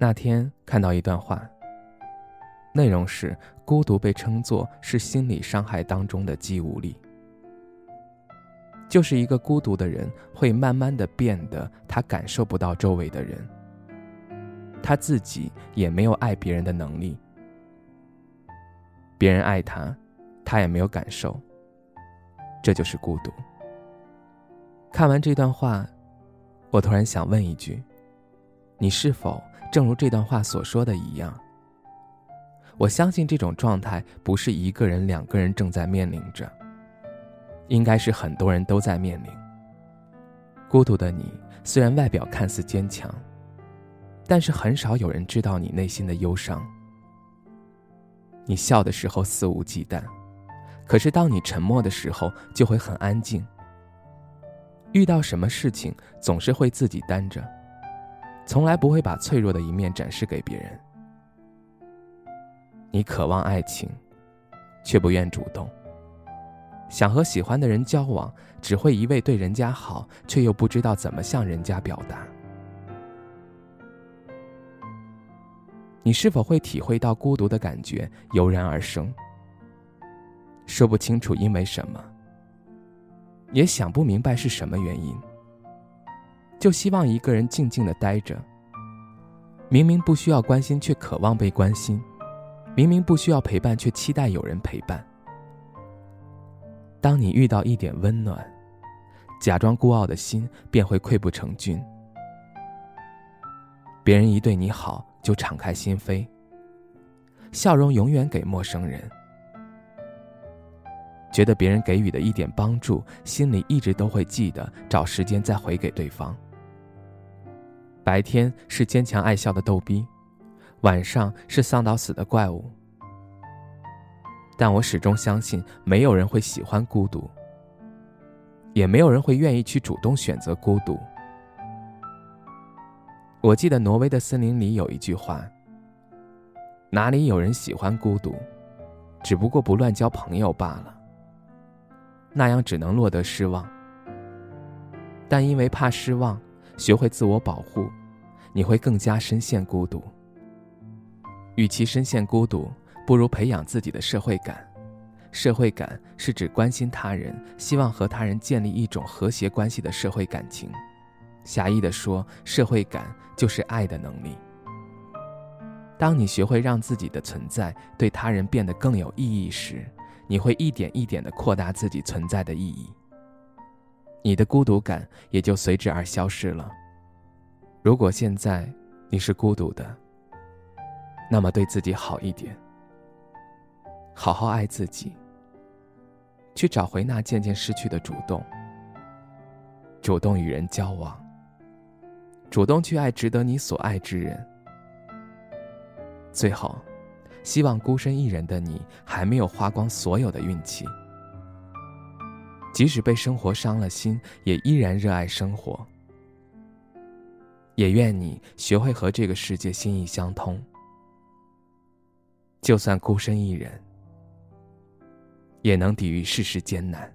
那天看到一段话，内容是：孤独被称作是心理伤害当中的肌无力，就是一个孤独的人会慢慢的变得他感受不到周围的人，他自己也没有爱别人的能力，别人爱他，他也没有感受，这就是孤独。看完这段话，我突然想问一句：你是否？正如这段话所说的一样，我相信这种状态不是一个人、两个人正在面临着，应该是很多人都在面临。孤独的你，虽然外表看似坚强，但是很少有人知道你内心的忧伤。你笑的时候肆无忌惮，可是当你沉默的时候就会很安静。遇到什么事情总是会自己担着。从来不会把脆弱的一面展示给别人。你渴望爱情，却不愿主动。想和喜欢的人交往，只会一味对人家好，却又不知道怎么向人家表达。你是否会体会到孤独的感觉油然而生？说不清楚因为什么，也想不明白是什么原因。就希望一个人静静的待着。明明不需要关心，却渴望被关心；明明不需要陪伴，却期待有人陪伴。当你遇到一点温暖，假装孤傲的心便会溃不成军。别人一对你好，就敞开心扉，笑容永远给陌生人。觉得别人给予的一点帮助，心里一直都会记得，找时间再回给对方。白天是坚强爱笑的逗逼，晚上是丧到死的怪物。但我始终相信，没有人会喜欢孤独，也没有人会愿意去主动选择孤独。我记得挪威的森林里有一句话：“哪里有人喜欢孤独，只不过不乱交朋友罢了。”那样只能落得失望。但因为怕失望，学会自我保护。你会更加深陷孤独。与其深陷孤独，不如培养自己的社会感。社会感是指关心他人，希望和他人建立一种和谐关系的社会感情。狭义的说，社会感就是爱的能力。当你学会让自己的存在对他人变得更有意义时，你会一点一点地扩大自己存在的意义，你的孤独感也就随之而消失了。如果现在你是孤独的，那么对自己好一点，好好爱自己，去找回那渐渐失去的主动，主动与人交往，主动去爱值得你所爱之人。最后，希望孤身一人的你还没有花光所有的运气，即使被生活伤了心，也依然热爱生活。也愿你学会和这个世界心意相通，就算孤身一人，也能抵御世事艰难。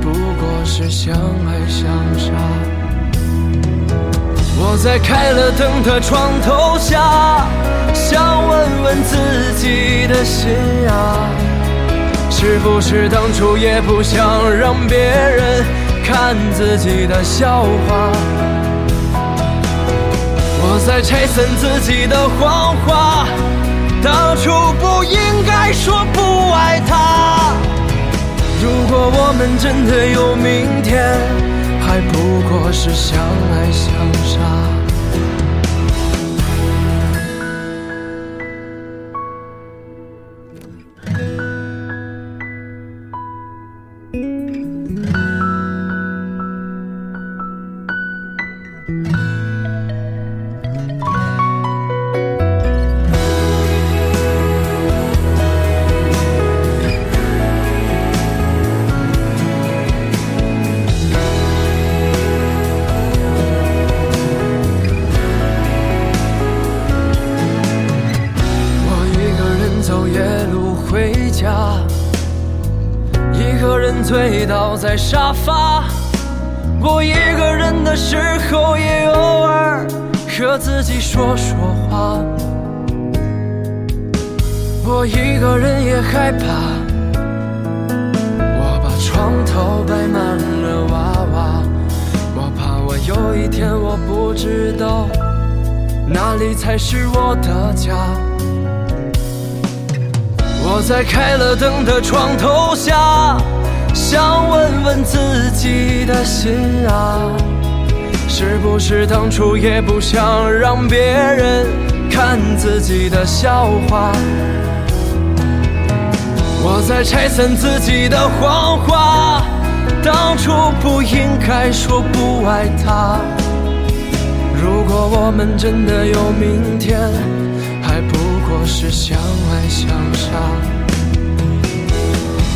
不过是相爱相杀。我在开了灯的床头下，想问问自己的心啊，是不是当初也不想让别人看自己的笑话？我在拆散自己的谎话。当初不应该说不爱他。如果我们真的有明天，还不过是相爱相杀。在沙发，我一个人的时候也偶尔和自己说说话。我一个人也害怕，我把床头摆满了娃娃，我怕我有一天我不知道哪里才是我的家。我在开了灯的床头下。想问问自己的心啊，是不是当初也不想让别人看自己的笑话？我在拆散自己的谎话，当初不应该说不爱他。如果我们真的有明天，还不过是相爱相杀。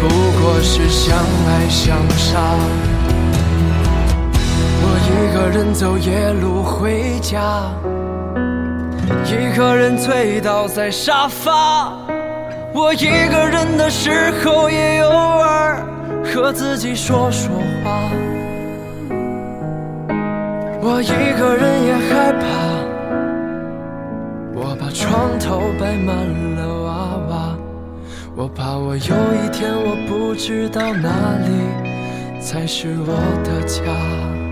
不过是相爱相杀。我一个人走夜路回家，一个人醉倒在沙发。我一个人的时候也偶尔和自己说说话。我一个人也害怕，我把床头摆满了娃娃。我怕我有一天我不知道哪里才是我的家。